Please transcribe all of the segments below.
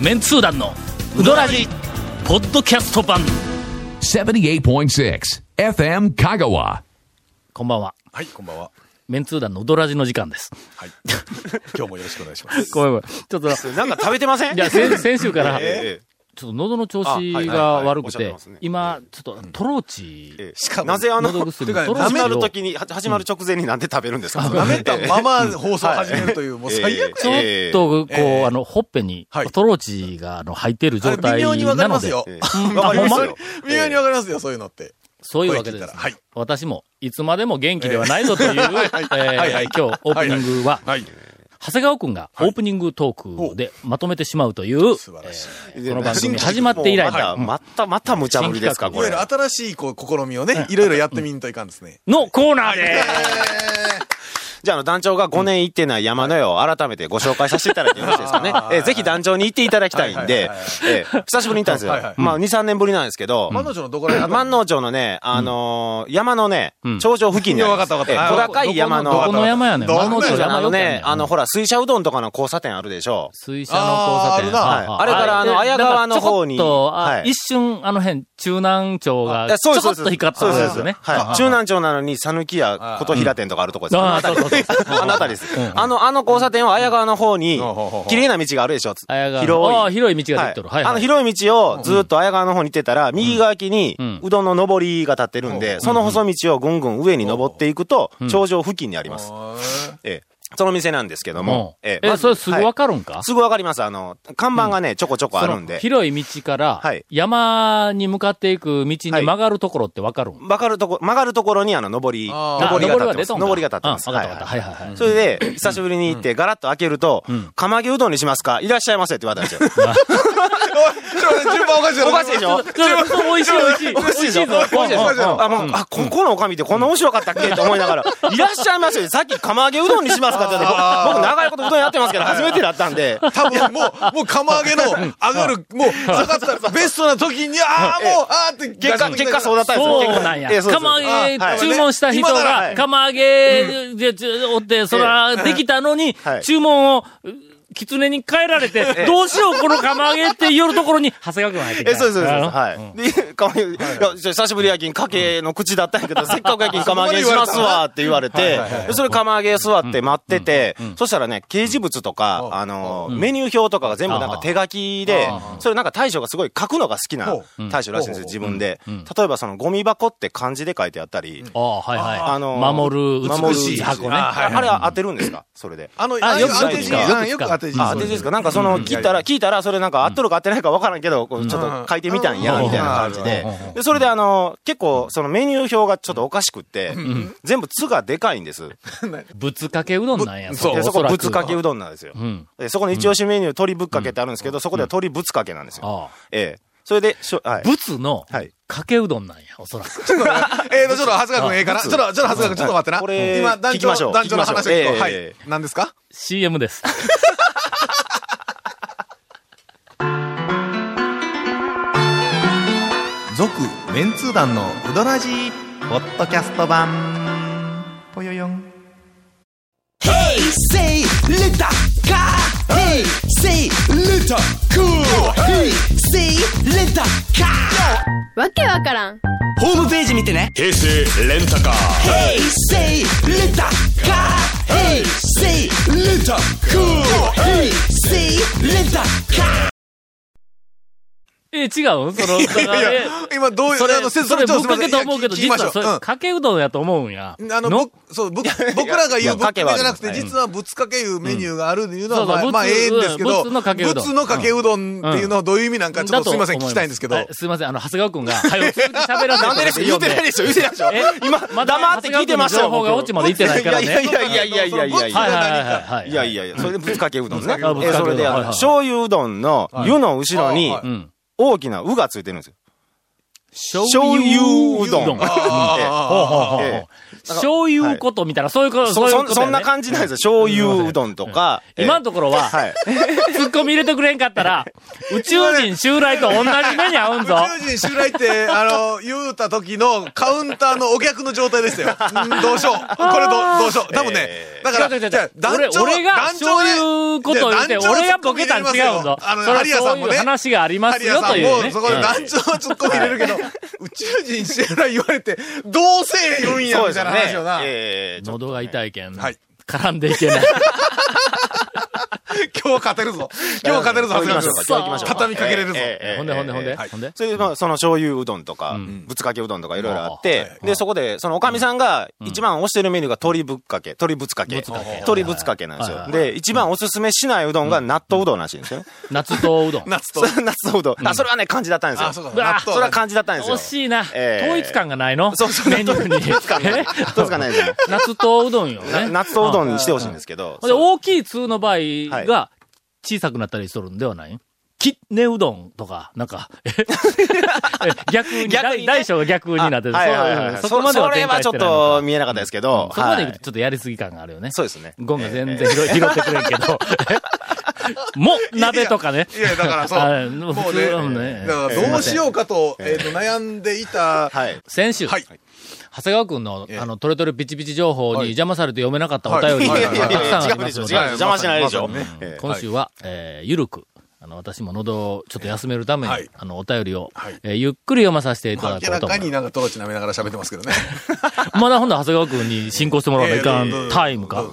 メンツー団のウドラジポッドキャスト版78.6 FM Kagawa. こんばんははい、こんばんは。メンツー団のウドラジの時間ですはい。今日もよろしくお願いします。ごめんごめんちょっと なんか食べてません？いや先先週からえちょっと喉の調子がはい悪くて今ちょっとトローチ。しかもなぜあの、始まる時に、は始まる直前になんで食べるんですか？舐めたまま放送を始めるという、もう最悪。ちょっええ。と、こう、ええ。あの、ほっぺにはい、トローチが、あの、入っている状態微妙にわかなので、りますよ。ええわかりますよ。微妙にわかりますよ、そういうのって。そういうわけでですはい。私も、いつまでも元気ではないぞという、えー今日、オープニングは、はい。長谷川くんがオープニングトークでまとめてしまうという、素晴らしい。えーこの番組始まって以来もうまた、また、また無茶ぶりですか、これ。いわゆる。新しいこう試みをね、いろいろやってみんといかんですね。のコーナーでじゃあ、あの、団長が5年行ってない山の絵を改めてご紹介させていただいてよろしいですかね。えーぜひ団長に行っていただきたいんで、えー久しぶりに行ったんですよ。はいはい。まあ、2、3年ぶりなんですけど、万能町のどこら辺？万能町のね、あのー山のねうん、頂上付近にあります。いやわかったわかった。えー小高い山の、どこの山やねん。万能町山のね、あの、ほら、水車うどんとかの交差点あるでしょ。水車の交差点。あれからあので綾川の方にちょこっと、あはい。一瞬、あの辺、中南町が、ちょこっと光ったところですよね。はい。中南町なのに、讃岐や琴平店とかあるとこです。あーあの辺りそうそうそうあの辺りです。あの、あの交差点を綾川の方に綺麗な道があるでしょ？綾川の広い。広い道ができてる。はいはい。あの広い道をずっと綾川の方に行ってたら、右側きにうんうどんの上りが立ってるんで、その細道をぐんぐん上に登っていくと、頂上付近にあります。ええ。その店なんですけども。ええ、それすぐわかかるんか？すぐわかります。あの、看板がね、ちょこちょこあるんで。広い道からはい、山に向かっていく道に曲がるところってわかるん？曲がるとこ、曲がるところにあの、上り、上りが立ってます。あ上りが立ってます。はいはいはい。それで、久しぶりに行って、ガラッと開けると、釜揚げうどんにしますか？いらっしゃいませって言われたんですよ。順番おかしいおかしいでしょ？美味しい美味しい。おかしいでしょ？美味しいでしょ？あ、もう、あ、ここのおかみってこんな面白かったっけ？って思いながら、いらっしゃいませよ。さっき釜揚げうどんにしますかって僕僕長いことうどんやってますけど、初めてだったんで、多分もう、もう釜揚げの上がる、もう下がったベストな時に、ああ、もう、ああって結果、結果そうだったんですよ。そう。なんや釜揚げはい。注文した人が、釜揚げで、おって、そら、できたのには、い。注文を、狐に変えられて、どうしよう、この釜揚げって言うところに、長谷川君が入ってきた。え、そうです、そうです。あのはい。で、釜揚げ、いや、久しぶりやきん、かけ の口だったんやけど、せっかくやきん釜揚げしますわ って言われて、でそれ釜揚げ座って待ってて、そしたらね、掲示物とか、あの、メニュー表とかが全部なんか手書きで、それなんか大将がすごい書くのが好きな大将らしいんですよ、自分で。例えばそのゴミ箱って漢字で書いてあったり、ああ、はいはい。あの、守る、守る美しい箱ね。あれは当てるんですか？それで。あの、あよくあよく当て字、よくあよく当て字。あ、当て字ですか？なんかその、聞いたら、聞いたら、それなんか合っとるか合ってないか分からんけど、こうちょっと書いてみたんや、みたいな感じで。で、それであの、結構、そのメニュー表がちょっとおかしくって、全部「つ」がでかいんです。ぶつかけうどんなんや。そそこ、ぶつかけううどんなんですよ。ん。で、そこの一押しメニュー、鶏ぶっかけってあるんですけど、そこでは鶏ぶつかけなんですよ。ええ。それで、しょ、はい。ぶつのはい、かけうどんなんや、おそらく。えーと、ちょっと、長谷川君ええかなちょっと、ちょっと、長谷川君ちょっと待ってな。これ今、団聞きましょう長、団長の話を聞こう。はいえ。何ですか？CM です。続メンツー団のウドラジーポッドキャスト版。ぽよよん。ヘイセイレタカー。ヘイセイレタクー。ヘイセイレタカー。わけわからん。ホームページ見てね。ヘイセイレンタカー。ヘイ、セイレタカー。ヘイ、セイレタクー。ヘイ、セイレタカー。え、違う？その、だからいやえ、今、どういう、それ、あの、そ説れぶっかけと思うけど、実はそれ、かけうどんやと思うんや。うんあの、のぶそう、ぶ僕らが言うぶっかけじゃなくて、実はぶつかけいうメニューがあるいうのは、うんまあ、まあ、ええんですけど、ぶつのかけうどん。ぶつのかけうどんっていうのはどういう意味なんか、ちょっとすいません、聞きたいんですけど。はい。すいません、あの、長谷川くんが、はよ、続き喋らせてなんでです言ってないでしょ言ってないでしょ。え？今、黙って聞いてましたよ。情報が落ちまで行ってないからね。いやいやいやいやいやいやいや。はいはいはいはい。いやいやいや、それでぶつかけうどんね。あぶつかけうどん。えそれで、醤油うどんの湯の後ろに。大きなうがついてるんですよ。醤油うどん。ああほうほうほうほうええ醤油ことみたいな、そういうこと、そ、そういうこと、そ、そんな感じなんですよ。醤油うどんとか。今のところは、はい。ツッコミ入れてくれんかったら、宇宙人襲来と同じ目に合うんぞ。宇宙人襲来って、あの、言うた時のカウンターのお客の状態でしたよ。うんどうしよう。これどどうしよう。多分ねえ、だから、団長俺俺がそういうことを言って、俺がボケたん違うんぞ。あの、ハリアさんもね。そういう話がありますよというね。そこでうん団長はツッコミ入れるけど、宇宙人襲来言われて、どうせ言うんや、みたいな話よな。喉が痛いけん、はい絡んでいけない。今日勝てるぞ。今日勝てるぞ、長谷川ましょうか。畳みかけれるぞ。ほんでほんでほんで、はいほんで？それで、まあ、その醤油うどんとか、ぶつかけうどんとかいろいろあって、で、そこで、そのおかみさんが一番推してるメニューが鶏ぶっかけ、鶏ぶつかけ。鶏ぶつかけなんですよ。で、一番おすすめしないうどんが納豆うどんらしいんですよね。夏とうどん。夏と。それ納豆うど ん。あ、それはね、漢字だったんですよ。あ、そうか。それは漢字だったんですよ。惜しいな。ええ統一感がないの？そうそう、メニューに。どうですかね。どうですかね。でも夏とうどんよね。納豆うどんにしてほしいんですけど。大きい通の場合はいが小さくなったりするんではない？きねうどんとか、なんか、え？逆に、逆にね大小が逆になってる。はいはいはいはいそこまではそれはちょっと見えなかったですけど。そこまでちょっとやりすぎ感があるよね。そうですね。ゴンが全然拾拾ってくれんけど。も、鍋とかね。いや、だからそう。あもう普通うんね、ねだからどうしようかと、えっと、悩んでいた、はい。先週、はい。長谷川くんの、ええあの、トレトレピチピチ情報にはい邪魔されて読めなかったお便りがはいいやいやいや、たくさんあ違うでしょ。りますので、邪魔しないでしょ今週は、えーゆるく、あの、私も喉をちょっと休めるために、はいあの、お便りを、はいえーゆっくり読まさせていただ明らこうと思います。かになんかトロチ舐めながら喋ってますけどね。まだほんなら長谷川くんに進行してもらわないかんタイムか。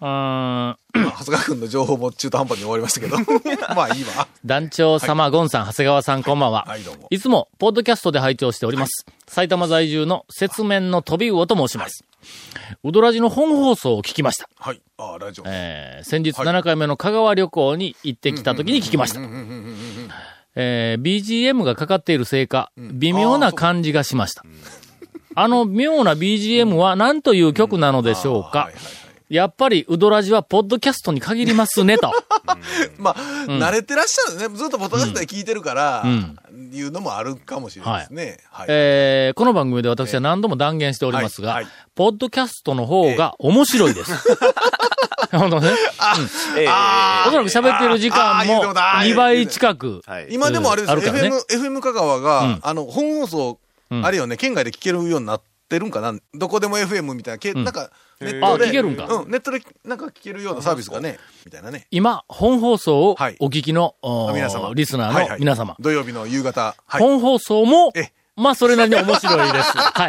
まあ長谷川君の情報も中途半端に終わりましたけど。まあいいわ。団長様、ゴンさん、長谷川さん、こんばんは。はいどうもいつも、ポッドキャストで拝聴しております。埼玉在住の雪面の飛び魚と申します。うどらじの本放送を聞きました。はい。ああ、ラジオ。えー先日はい7回目の香川旅行に行ってきた時に聞きました。えー BGM がかかっているせいか、微妙な感じがしました。あの妙な BGM は何という曲なのでしょうか？はいはいはいやっぱり、うどらじはポッドキャストに限りますね、と。まあ、慣れてらっしゃるね。ずっとポッドキャストで聞いてるから、ん。いうのもあるかもしれないですね。はい。えーこの番組で私は何度も断言しておりますが、はい。はいポッドキャストの方が面白いです。本当ね。ええ。あおそらく喋っている時間もてもだ2倍近く。はい。今でもあれですね。FM、FM 香川が、うん。あの、本放送、うん。あれよね、県外で聞けるようになってるんかな。どこでも FM みたいな、けなんか、ネッあトで。聞けるんかうん、ネットでなんか聞けるようなサービスがね、みたいなね。今、本放送をはいお聞きの、皆様。リスナーの皆様。土曜日の夕方。はい。本放送もえ、まあ、それなりに面白いです。は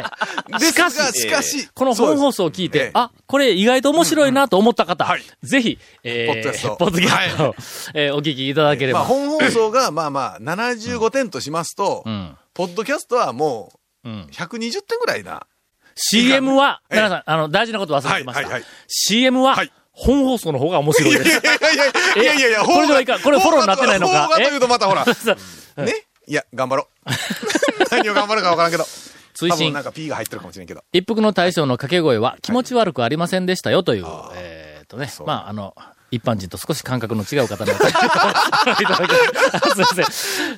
い。しかし、しかし、この本放送を聞いてええ、あ、これ意外と面白いなと思った方、はいぜひ、えー、ポッドキャストえーお聞きいただけれまあ、ば。本放送が、まあまあ、75点としますと、うん。ポッドキャストはもうんう、120点ぐらいな。CM は、ええ。皆さん、あの、大事なこと忘れてました。はいはいはい。CM ははい、本放送の方が面白いです。いやいやいやいやいやいやこれではいか？んこれフォローになってないのか？フォローがというとまたほら、ね？いや、頑張ろう。何を頑張るかわからんけど。追伸多分なん、か P が入ってるかもしれんけど。一服の大将の掛け声は気持ち悪くありませんでしたよという、えーっとね、まあ、あの、一般人と少し感覚の違う方の すいません。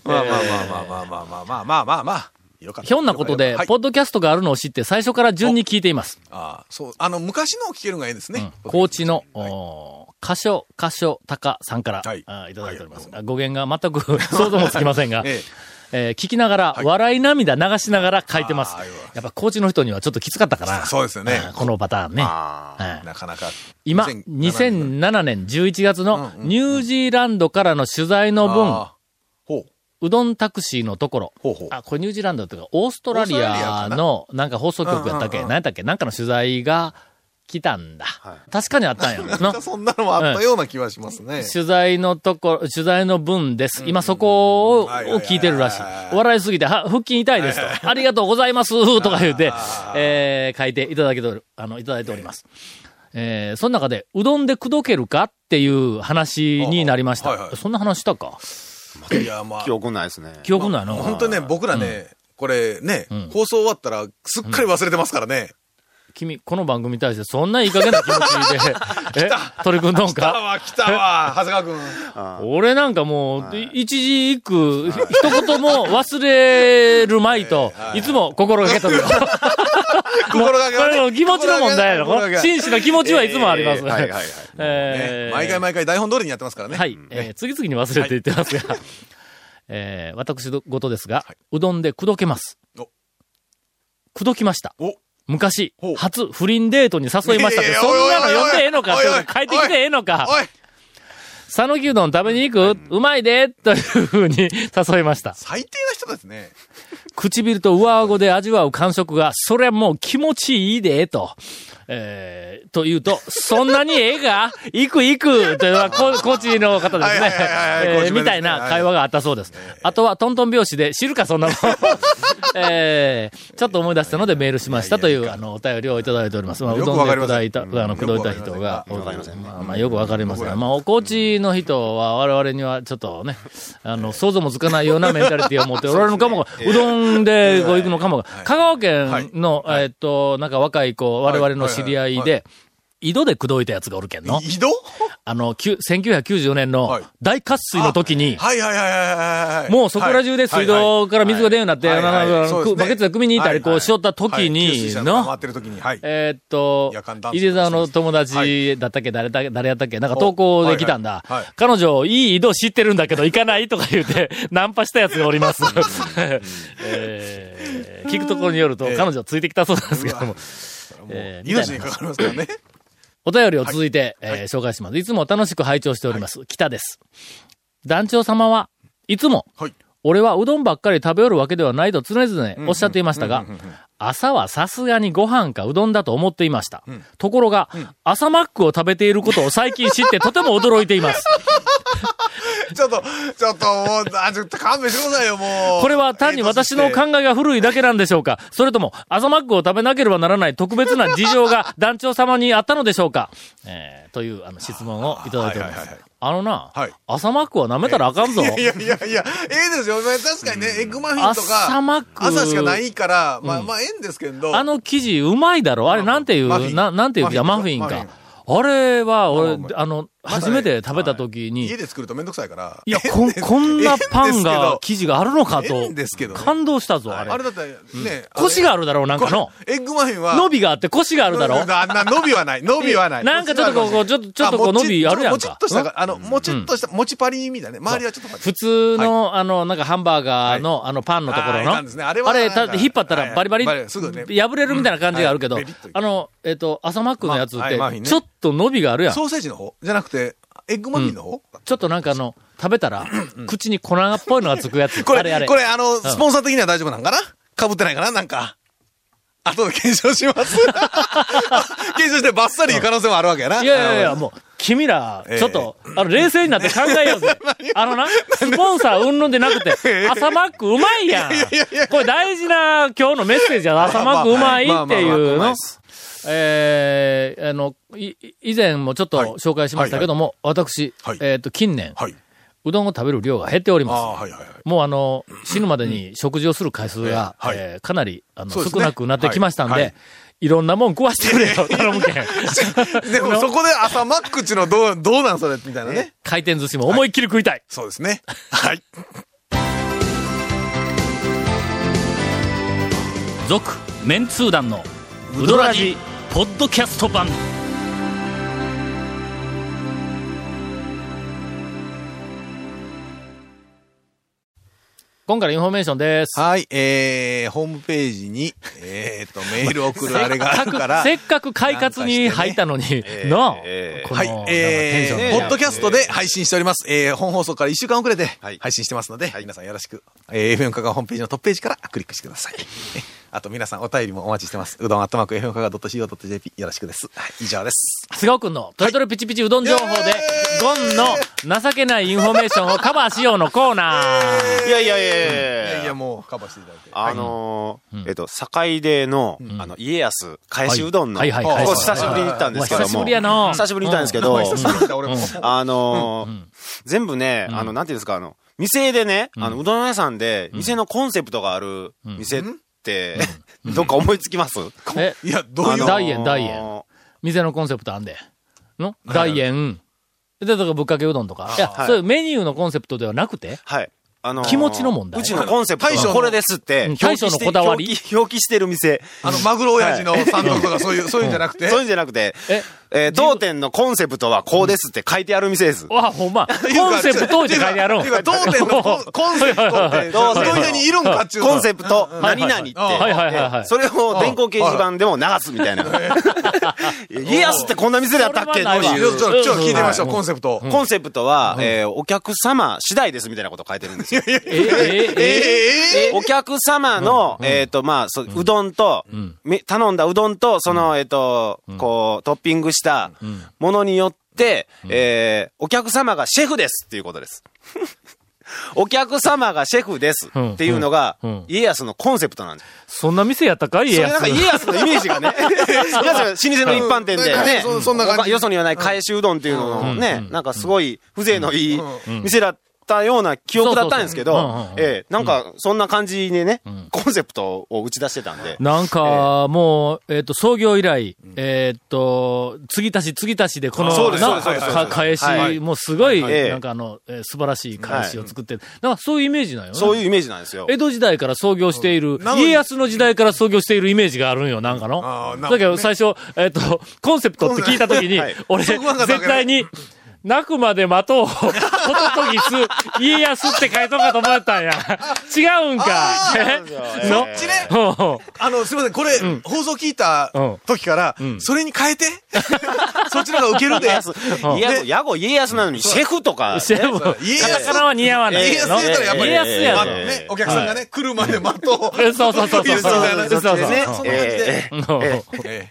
まあまあまあまあまあまあまあまあまあまあまあ。よかったひょんなことで、はいポッドキャストがあるのを知って最初から順に聞いています。ああ、そう。あの、昔のを聞けるのがいいですね。高知の、おー箇所、箇所、高さんから、はいあいただいております。あ語源が全く 想像もつきませんが、ええー聞きながら、笑い涙流しながら書いてます。やっぱ高知の人にはちょっときつかったかな。そうですよねこのパターンね。なかなか。今、2007 2007年11月のニュージーランドからの取材の分、う。うどんタクシーのところ、ほうほう。あ、これニュージーランドっていうか、オーストラリアのなんか放送局やったっけ、うんうんうん何やったっけ？なんかの取材が来たんだ。確かにあったんや。なんのかそんなのもあったような気はしますね。取材のところ、取材の分です。今そこを聞いてるらしいはいはい。笑いすぎて、は腹筋痛いですと。ありがとうございますとか言うて、えー書いていただけてあの、いただいております。えーその中で、うどんで口説けるかっていう話になりました。はいはいそんな話したか？いや、まあ記。憶ないですね。記憶ないの、本当にね、僕らね、これねん、放送終わったらすっかり忘れてますからね。君、この番組に対してそんないい加減な気持ちで、え、取り組んどん来たかわ、来たわ、長谷川君。俺なんかもう、一字一句、ひ一言も忘れるまいと、い。つも心がけとるよ。心がけはね。これも気持ちの問題やろ。心がけは真摯な気持ちはいつもあります。えーはいはいはい。えー毎回毎回台本通りにやってますからね。はい、えー次々に忘れて言ってますが、えー私事ですが、うどんで口説けます。お。口説きました。お昔初不倫デートに誘いましたって、そんなの呼んでええのかおいおい書いてきてええのか。おい。讃岐うどん食べに行く？うまいで？というふうに誘いました。最低な人ですね。唇と上顎で味わう感触が、それはもう気持ちいいで、と。えー、と言うと、そんなにええか行く行くというのは、こコーチの方ですね。えみたいな会話があったそうです。あとは、トントン拍子で、知るか、そんなもん。えー、ちょっと思い出したのでメールしましたという、あの、お便りをいただいております。まあ、うどんでわかりません砕いた、あの、うん砕いた人が、よくわかりませんまあ、まあ、よくわかりますが、まあ、おコーチの人は我々にはちょっとね、あの、想像もつかないようなメンタリティを持っておられるのかも、うどんでこう行くのかも。が、香川県の、えっと、なんか若い子、我々の知り合いで、井戸で口説いたやつがおるけんの。井戸？あの、きゅ1994年のはい。大渇水の時に、はいはいはいはいはいはい。もうそこら中で水道から水が出るようになって、はいはいはい。ね。バケツで汲みに行ったり、こはいうしよった時に、のっ、てる時に、はい。えーっと井出沢の友は達だったっけ、誰だ、誰やったっけ？なんか投稿で来たんだ。はいはいはい。彼女、いい井戸知ってるんだけど行かないとか言うて、ナンパしたやつがおります。えー聞くところによると、ええ彼女ついてきたそうなんですけども。もうえ命にかかりますからね。お便りを続いて、えー紹介します。いつも楽しく拝聴しております。北です。団長様はいつも、はい。俺はうどんばっかり食べよるわけではないと常々おっしゃっていましたが、朝はさすがにご飯かうどんだと思っていました。ところが、朝マックを食べていることを最近知ってとても驚いています。ちょっと、ちょっと、もう、あ、ちょっと勘弁してくださいよ、もう。これは単に私の考えが古いだけなんでしょうかそれとも、朝マックを食べなければならない特別な事情が団長様にあったのでしょうか えー、というあの質問をいただいております。あのな、はい朝マックは舐めたらあかんぞ。いやいやいやええですよ。まあ確かにね、エッグマフィンとか、朝マック朝しかないから、まあまあええんですけど。あの生地うまいだろあれなんていう、ななんていうか、ママフィンか。あれは、俺まあの、初めて食べた時に、家で作るとめんどくさいから。いや、ええここんなパンがど、生地があるのかええと。んですけど。ね、感動したぞ、あれ。あ。れだったらね、腰があるだろう、なんかの。エッグマフィンは、伸びがあって腰があるだろあんな伸びはない。伸びはない。なんかちょっとこうちょっとちょっとこう伸びあるやんか。もちっとした、あの、もちっとした、もちパリみたいなね。周りはちょっと普通の、あの、なんかハンバーガーの、あの、パンのところの。あれはあれ引っ張ったらバリバリ、破れるみたいな感じがあるけど、あの、えっ、と、朝マックのやつってちょっと伸びがあるやん。ソーセージの方？じゃなくて、エッグマフィンの方？ちょっとなんかあの、食べたら、口に粉っぽいのがつくやつ。こあれあれ。れ、これ、あの、スポンサー的には大丈夫なんかな？被ってないかな？なんか。後で検証します？検証してバッサリ言う可能性もあるわけやな。いやいやいや、もう、君ら、ええちょっと、あの、冷静になって考えようぜ。あのな、スポンサーうんぬんでなくて、朝マックうまいやん。これ大事な今日のメッセージや朝マックうまいっていうのえー、あの、い、以前もちょっとはい紹介しましたけども、私はい、えっと、近年、はい。うどんを食べる量が減っておりあます。あ、はいはいはい。もうあの、死ぬまでに食事をする回数が、はいえーかなり、あの、ね少なくなってきましたんで、はいはいいろんなもん食わしてくれよ、頼むけん。でもそこで朝マックっちのどう、どうなんそれみたいなね。回転寿司も思いっきり食いたい。そうですね。はい。続、メンツー団の、ウドラジ、ポッドキャスト版。今回のインフォメーションです。はい、えー、ホームページに、えーと、メールを送るあれがあるから、せっかく快活に入ったのに、な あ、えーはいえー、ポッドキャストで配信しております。えー、本放送から1週間遅れてはい配信してますので、皆さんよろしく、えー、FM 香川ホームページのトップページからクリックしてください。あと皆さんお便りもお待ちしてます。うどんアットマーク FM 香川 .co.jp よろしくです。はい、以上です。菅尾くんのトレトレピチピチうどん情報で、ゴンの情けないインフォメーションをカバーしようのコーナー。いやいやいやいいややいや、もうカバーしていただいて。あのーえっと、坂出の、あの、家康、返しうどんの、はい。はいはいはいここ久しぶりに行ったんですけども。久しぶりやな。久しぶりに行ったんですけど。あのー全部ね、あの、なんていうんですか、あの、店でね、あの、うどん屋さんで、店のコンセプトがある店 どっか思いつきます？え、いや、どういう？大円、大円。円。店のコンセプトあんで。の？大円。で、だからぶっかけうどんとか。いや、はいそういうメニューのコンセプトではなくて、はい。あのー気持ちの問題うちのコンセプトはこれですってうん、大将のこだわり？表記表記してる店。あの、マグロ親父の三徳とかそういう、そういうんじゃなくて？そういうんじゃなくて、え？えー当店のコンセプトはこうですって書いてある店です。わ、ほんま、コンセプトって書いてあるんていうか、当店のコンセプトって、どうどういうにいるんかっていうのコンセプト、何々って。はいはいはいはい。それを電光掲示板でも流すみたいな。家康ってこんな店だったっけ？っていう。ちょ、ちょ、聞いてみましょう、コンセプト。コンセプトは、えーお客様次第ですみたいなこと書いてるんですよ。え、え、え、えお客様の、えっ、と、まあ、そううどんと、み頼んだうどんと、その、えっ、と、こう、トッピングしたものによって、えーお客様がシェフですっていうことです。お客様がシェフですっていうのが家康のコンセプトなんです。そんな店やったか家康。それなんか。家康のイメージがね、家康が老舗の一般店でうん。ね、そそんな感じ。よそにはない返しうどんっていうののね、なんかすごい風情のいい店だったような記憶だったんですけどええ、なんかそんな感じでね、コンセプトを打ち出してたんで。なんか、もう、えっ、と、創業以来、えっ、と、継ぎ足し継ぎ足しで、この、返し、はい。もうすごい、ええ。なんかあの、えー素晴らしい返しを作ってる。なんかそういうイメージなんよね。そういうイメージなんですよ。江戸時代から創業している、家康の時代から創業しているイメージがあるんよ、なんかの。だけど最初、えっ、と、コンセプトって聞いたときに、はい。俺、絶対に、泣くまで待とう、ホトトギス、家康って書いとんかと思ったんや。違うんか。え？の？そっちね。うん。あの、すみません、これ、放送聞いたうん。時から、それに変えて？そっちの方がウケるで。家康、家康、屋号家康なのにシェフとか、シェフ、家カタカナは似合わない。家康の。言うたらやっぱり、家康やね、お客さんがね、来るまで待とう。えそうそうそうそう。そうそうそう。ねそ。うん。ええ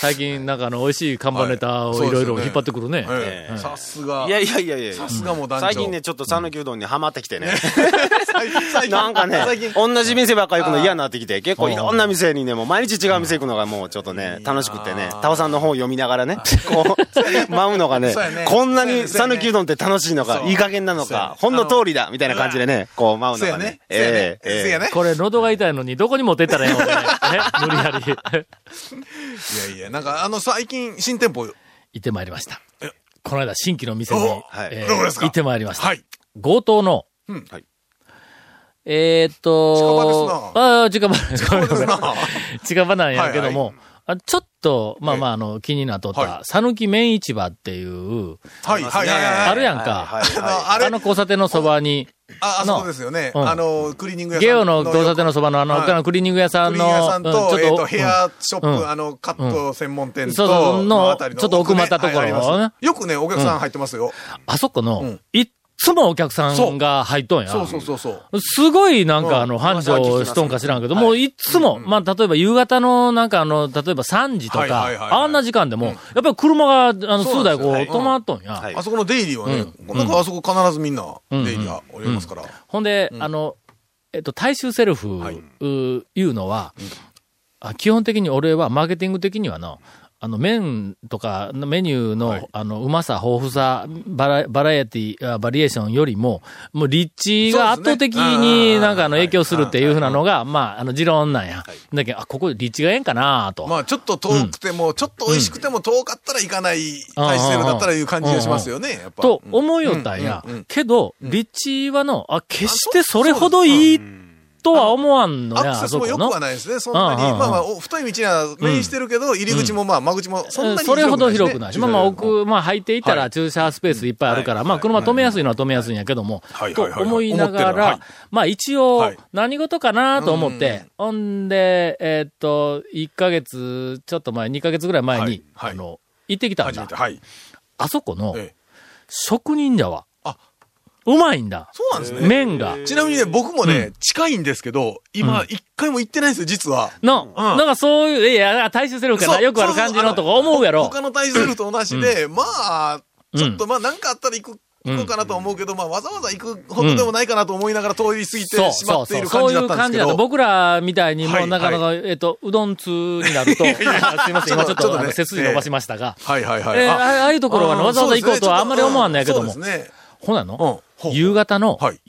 最近、なんかあの、美味しい看板ネタをいろいろ引っ張ってくるね。ええ。さすが。いやいやいやいや。さすがもう団長最近ね、ちょっと讃岐うどんにハマってきてね。最近、最近なんかね同じ店ばっか行くの嫌になってきて、結構いろんな店にね、もう毎日違う店行くのがもうちょっとね、楽しくてね、タオさんの本を読みながらね、こう、舞うのがねこんなに讃岐うどんって楽しいのかいい加減なのか、ほんの通りだ、みたいな感じでね、こう舞うのがね。ええ。これ、喉が痛いのに、どこに持ってったらええの無理やり。いやいや、なんかあの、最近、新店舗、行ってまいりました。この間、新規の店に、えー行ってまいりました。はい。強盗の、うんはい。えーっと、近場ああ、近場、近ですな。近場なんやけども、はいあちょっと、まあまあ、あの、気になっとっはた、讃岐麺市場っていう、はい、はい、はいはい。あるやんか。あの、交差点のそばに、あ、あそこですよね。うんあの、クリーニング屋さん。ゲオの交差点のそばのあの、クリーニング屋さんの、クリーニング屋さんうんと、えっと、ヘうん。アショッうんプ、あの、カット専門店と、そうそうのちょっと奥まったところよくね、お客さん入ってますよ。あそこの、つもお客さんが入っとんや。そうそうそうそう。すごいなんかうん。あの、繁盛しとんか知らんけど、もうい。っつも、まあ例えば夕方のなんかあの、例えば3時とかあんな時間でも、やっぱり車があの、数台こう止まっとんや。はい。あそこの出入りはね、なんかあそこ必ずみんな出入りがおりますから。ほんで、あの、えっと、大衆セルフ、はい。ういうのは、あ基本的に俺はマーケティング的にはの、あの、麺とか、メニューの、はい。あの、うまさ、豊富さ、バラ、バラエティ、あバリエーションよりも、もう立地が圧倒的になんかあの、影響するっていうふうなのが、まあ、あの、持論なんや。だけど、あ、ここ立地がええんかなと。まあ、ちょっと遠くても、ちょっと美味しくても遠かったら行かない、大セルだったらいう感じがしますよね、やっぱ。と思いよったんや。うんうんうん。けど、立地はの、あ、決してそれほどいいとは思わんのや、アクセスも良くは。ないですね、そんなに。うんうんうん。まあまあ、お太い道には面してるけど、入り口もまあ、間口もそんなにそれほど広くないし、まあまあ奥、まあ入っていたはい。ら駐車スペースいっぱいあるから、はい。まあ車止めやすいのは止めやすいんやけどもはい、と思いながらい、まあ一応はい。何事かなと思って、ほんで、えーっと、1ヶ月、ちょっと前、2ヶ月ぐらい前に、あの、行ってきたんだ。あそこのええ。職人者はあ、うまいんだ。そうなんですね。麺が。ちなみにね、僕もね、近いんですけど、今、一回も行ってないんですよ、実は。の、うんなんかそういう、いや、大衆セルフかな、そうよくある感じのとか思うやろ。他の大セルフと同じで、まあ、ちょっとうまあ、なんかあったら行く、行こうかなと思うけど、まあ、わざわざ行くほどでもないかなと思いながら通り過ぎそうてしまそうそう。っている感じそういうだったんですけど。感じだった。僕らみたいにもうはいなかなか、えっと、うどん通になると、すいません、今ちょっと、ちょっとね背筋伸ばしましたが、はいはいはい。えーあああいうところはねわざわざ行こうとはあんまり思わんないけども。ほなの？夕方のはい。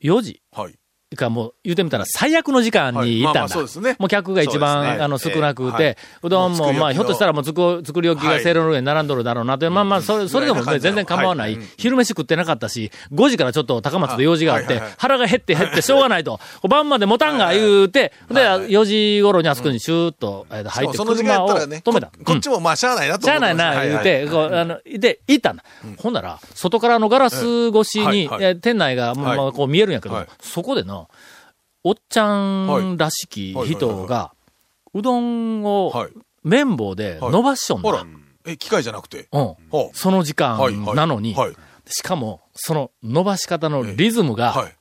4時、はい。かもう言うてみたら最悪の時間に行ったんだ。はい。まあまあそうですね。もう客が一番、ね。あの少なくて、ええはい。うどんも、まあひょっとしたらもうつく作り置きがはい。せいろの上に並んどるだろうなと、まあまあそれ、それでもね、全然構わない、はい。昼飯食ってなかったし、5時からちょっと高松で用事があって、はい。はい。はい。腹が減って減ってしょうがないと、晩まで持たんが言うて、で、4時頃にあそこにシューッとえー入って車を止めた。ここっちもまあしゃあないなとしゃあ思ってないな、ました言うて、こう、あの、で、行ったんだ。ほんなら、外からのガラス越しに、はい。はい。え店内が、まあまあ、こう見えるんやけど、はい。そこでの、おっちゃんらしき人が、うどんをはい綿棒で伸ばししょんだ。ほら、え、機械じゃなくて。うん。その時間はいはいなのに、はいしかも、その伸ばし方のリズムが、はい。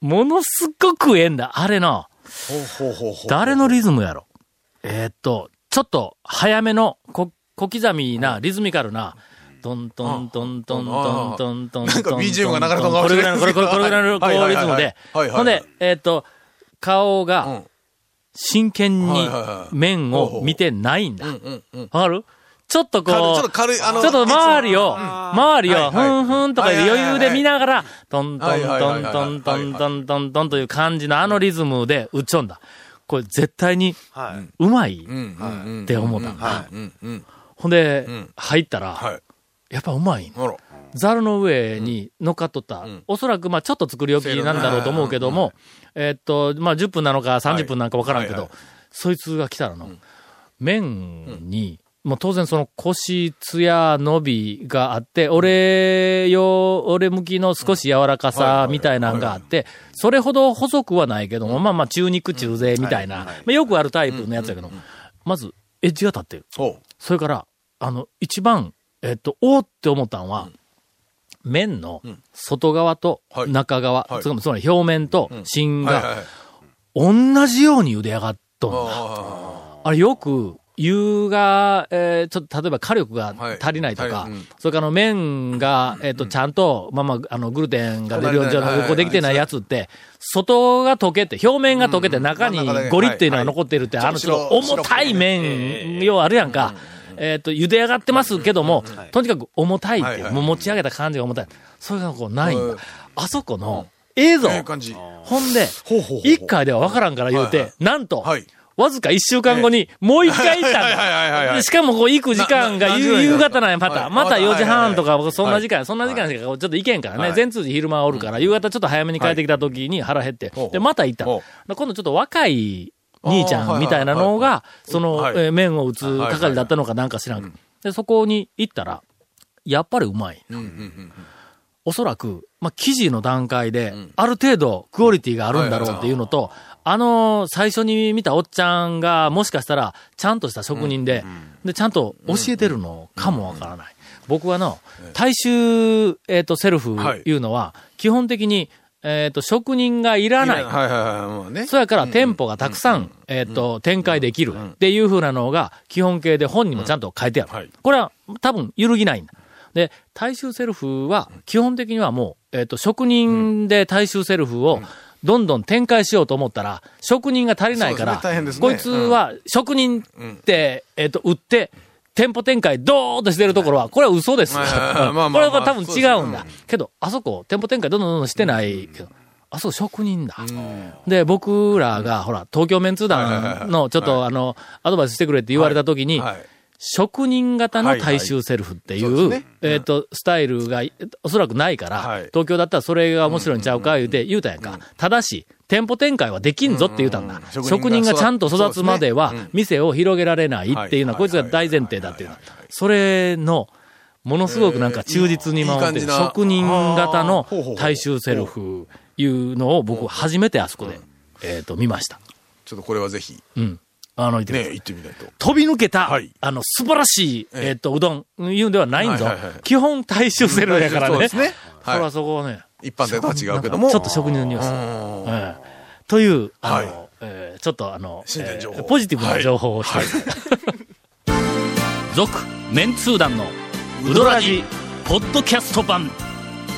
ものすごくええんだ。あれの。誰のリズムやろえーっと、ちょっと早めの小小刻みなリズミカルな、トントントントントントントントン。なんか BGM が流れたのかもしれないこれぐらいの、これ、ぐらいのこうリズムで。はいはいほんで、えっと、顔が真剣に面を見てないんだ。わ。かるちょっとこう、ちょっと軽いあのちょっと周りを、周りを、ふんふんとかで余裕で見ながら、トントントントントントントントンという感じのあのリズムで打っちょんだ。これ絶対に。うまい。って思った。んうん。ほんで、入ったら、やっぱうまい。あら。ザルの上に乗っかっとった。ん。おそらく、まあちょっと作り置きなんだろうと思うけども、えーっと、まあ10分なのか30分なのかわからんけどはいはい、そいつが来たらの、麺に、もう当然その腰、つや、伸びがあって、俺用、俺向きの少し柔らかさみたいなのがあって、それほど細くはないけども、まあまあ中肉中背みたいな、まあよくあるタイプのやつやけど、まず、エッジが立ってる。ほそれから、あの、一番、えっと、おーって思ったのは、麺の外側とはい。中側、はい。つまり表面と芯が、はい。同じように茹で上がっとんだ。ああれよく、湯が、えーちょっと例えば火力が足りないとか、それからあの麺が、えっ、と、ちゃんと、まあまあ、あの、グルテンが出るように、はいはい。こうできてないやつって、外が溶けて、表面が溶けて中にゴリっていうのが残ってるって、はい。あの、ちょっと重たい麺、ようあるやんか。えっ、と、茹で上がってますけども、とにかく重たいっていう、はいはい。もう持ち上げた感じが重たい。それがこうない。んだうん。あそこの映像。ええ、感じ。ほんでほうほうほうほ、う。一回では分からんから言うてはいは、なんと、はい。わずか一週間後に、もう一回行ったんだ。いしかもこう行く時間が夕夕方なんや、また。はい。また4時半とか、はいそんな時間、そんな時間しかちょっと行けんからね。はい。全通寺昼間おるから、夕方ちょっと早めに帰ってきた時に腹減って。で、また行った。今度ちょっと若い兄ちゃんみたいなのが、その、はい。えー麺を打つ係だったのかなんか知らん。で、そこに行ったら、やっぱりうまい。おそらく、まあ、記事の段階で、ある程度、クオリティがあるんだろうっていうのと、あの、最初に見たおっちゃんが、もしかしたら、ちゃんとした職人で、で、ちゃんと教えてるのかもわからない。僕はの、大衆、えっ、と、セルフはいいうのは、基本的に、えっ、と、職人がいらない。はいはいはい。もうね。そやから店舗がたくさん、えっ、と、展開できる。っていう風なのが基本形で本にもちゃんと書いてある。うん。はい。これは多分揺るぎないんだ。で、大衆セルフは基本的にはもう、えっ、と、職人で大衆セルフをどんどん展開しようと思ったら、職人が足りないから、ね。大変ですね。こいつは職人って、えっ、と、売って、店舗展開ドーンとしてるところは、これは嘘です。これは多分違うんだ。けど、あそこ、店舗展開どんどんどんどんしてないけど、あそこ職人だ。で、僕らが、ほら、東京メンツ団の、ちょっと、あの、アドバイスしてくれって言われた時に、はい。職人型の大衆セルフっていう、えっ、と、スタイルがおそらくないから、はい。東京だったらそれが面白いんちゃうか言うて、言うたやんか。ただし、店舗展開はできんぞって言うたんだ。うん職人がちゃんと育つまでは店を広げられないっていうのは、はい。こいつが大前提だっていうの。それの、ものすごくなんか忠実に守って職人型の大衆セルフいうのを僕初めてあそこで、えっ、と、見ました。ちょっとこれはぜひ、うん。あの、言ってください。ね、行ってみないと。飛び抜けた、はい。あの、素晴らしい、えっ、と、うどん、いうんではないんぞ。はいはいはい基本大衆セルフやからね。そうですね。それはそこをね、一般店とは違うけども。ちょっと職人の匂いする。うん。ええ。という、あの、はい。えーちょっとあの、ポジティブな情報をして、続、メンツー団のウドラジポッドキャスト版。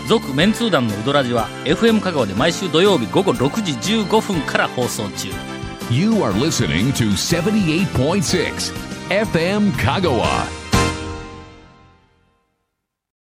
続メンツー団のウドラジは FM 香川で毎週土曜日午後6時15分から放送中。You are listening to 78.6 FM Kagawa.